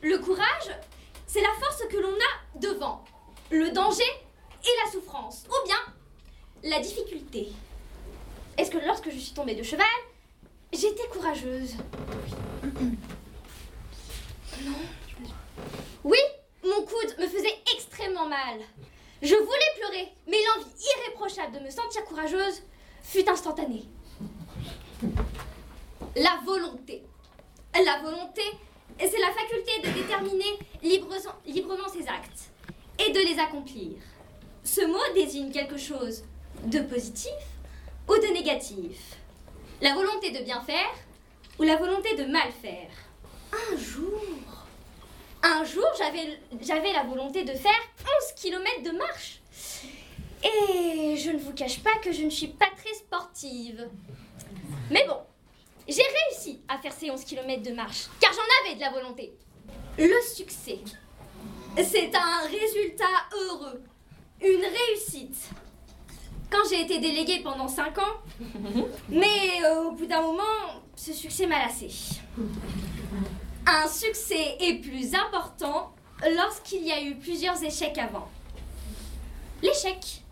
Le courage, c'est la force que l'on a devant le danger et la souffrance, ou bien la difficulté. Est-ce que lorsque je suis tombée de cheval, j'étais courageuse? Non. Oui, mon coude me faisait extrêmement mal. Je voulais pleurer, mais l'envie irréprochable de me sentir courageuse fut instantanée. La volonté. La volonté, c'est la faculté de déterminer librement ses actes et de les accomplir. Ce mot désigne quelque chose de positif ou de négatif. La volonté de bien faire ou la volonté de mal faire. Un jour, un jour, j'avais la volonté de faire 11 km de marche. Et je ne vous cache pas que je ne suis pas très sportive. Mais bon, j'ai réussi à faire ces 11 km de marche, car j'en avais de la volonté. Le succès, c'est un résultat heureux, une réussite. Quand j'ai été déléguée pendant 5 ans, mais euh, au bout d'un moment, ce succès m'a lassé. Un succès est plus important lorsqu'il y a eu plusieurs échecs avant. L'échec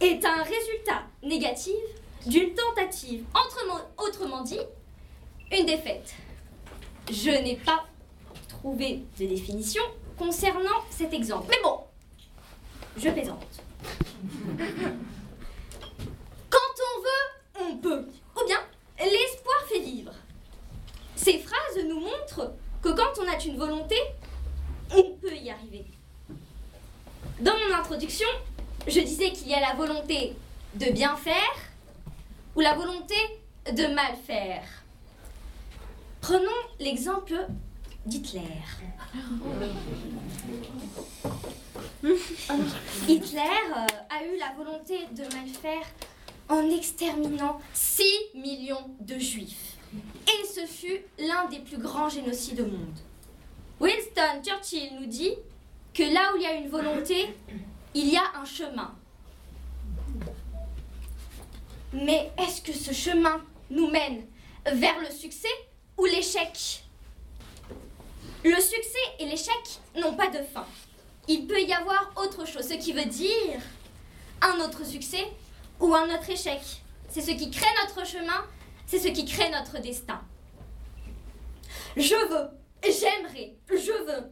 est un résultat négatif d'une tentative, autrement dit, une défaite. Je n'ai pas trouvé de définition concernant cet exemple. Mais bon, je plaisante. Quand on veut, on peut. Ou bien, l'espoir fait vivre. Ces phrases nous montrent que quand on a une volonté, on peut y arriver. Dans mon introduction, je disais qu'il y a la volonté de bien faire ou la volonté de mal faire. Prenons l'exemple d'Hitler. Hitler euh, a eu la volonté de mal faire en exterminant 6 millions de juifs. Et ce fut l'un des plus grands génocides au monde. Winston Churchill nous dit que là où il y a une volonté, il y a un chemin. Mais est-ce que ce chemin nous mène vers le succès ou l'échec? Le succès et l'échec n'ont pas de fin. Il peut y avoir autre chose, ce qui veut dire un autre succès ou un autre échec. C'est ce qui crée notre chemin, c'est ce qui crée notre destin. Je veux, j'aimerais, je veux.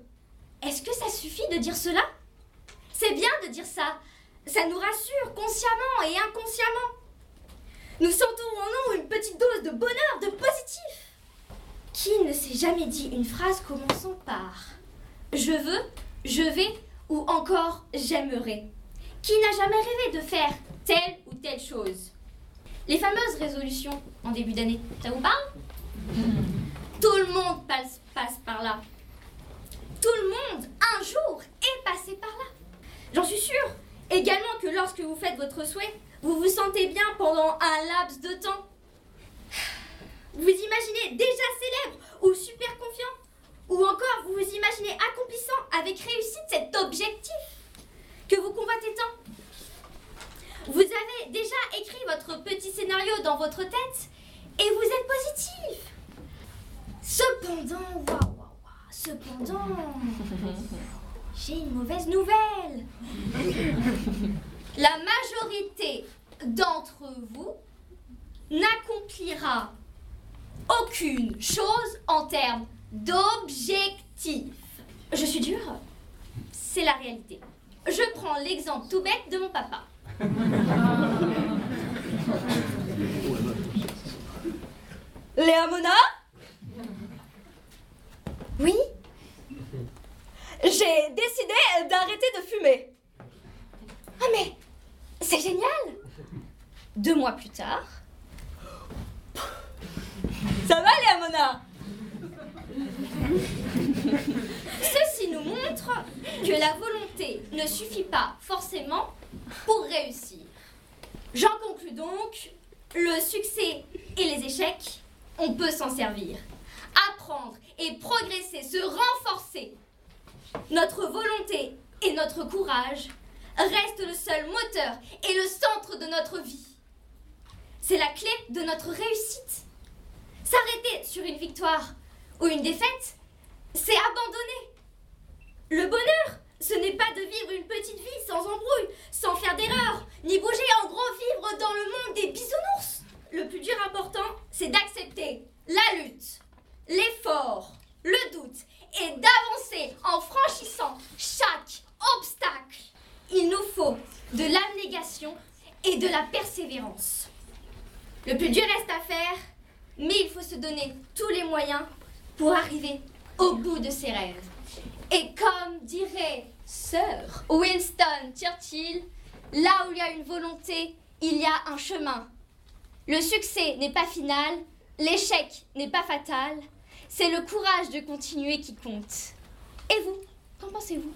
Est-ce que ça suffit de dire cela? C'est bien de dire ça. Ça nous rassure consciemment et inconsciemment. Nous sentons en nous une petite dose de bonheur, de positif. Qui ne s'est jamais dit une phrase commençant par Je veux, je vais ou encore j'aimerais Qui n'a jamais rêvé de faire telle ou telle chose? Les fameuses résolutions en début d'année, ça vous parle? Tout le monde passe, passe par là. Tout le monde, un jour, est passé par là. J'en suis sûre. Également que lorsque vous faites votre souhait, vous vous sentez bien pendant un laps de temps vous imaginez déjà célèbre ou super confiant Ou encore vous vous imaginez accomplissant avec réussite cet objectif que vous convoitez tant Vous avez déjà écrit votre petit scénario dans votre tête et vous êtes positif. Cependant, waouh, waouh, waouh, cependant, j'ai une mauvaise nouvelle. La majorité d'entre vous n'accomplira aucune chose en termes d'objectif. Je suis dure C'est la réalité. Je prends l'exemple tout bête de mon papa. Léa Mona? Oui? J'ai décidé d'arrêter de fumer. Ah mais c'est génial Deux mois plus tard, ça va, Léa Ceci nous montre que la volonté ne suffit pas forcément pour réussir. J'en conclus donc, le succès et les échecs, on peut s'en servir. Apprendre et progresser, se renforcer. Notre volonté et notre courage restent le seul moteur et le centre de notre vie. C'est la clé de notre réussite. S'arrêter sur une victoire ou une défaite c'est abandonner. Le bonheur, ce n'est pas de vivre une petite vie sans embrouille, sans faire d'erreur, ni bouger en gros vivre dans le monde des bisounours. Le plus dur important, c'est d'accepter la lutte, l'effort, le doute et d'avancer en franchissant chaque obstacle. Il nous faut de l'abnégation et de la persévérance. Le plus dur reste à faire, mais il faut se donner tous les moyens pour arriver au bout de ses rêves. Et comme dirait Sir Winston Churchill, là où il y a une volonté, il y a un chemin. Le succès n'est pas final, l'échec n'est pas fatal, c'est le courage de continuer qui compte. Et vous, qu'en pensez-vous?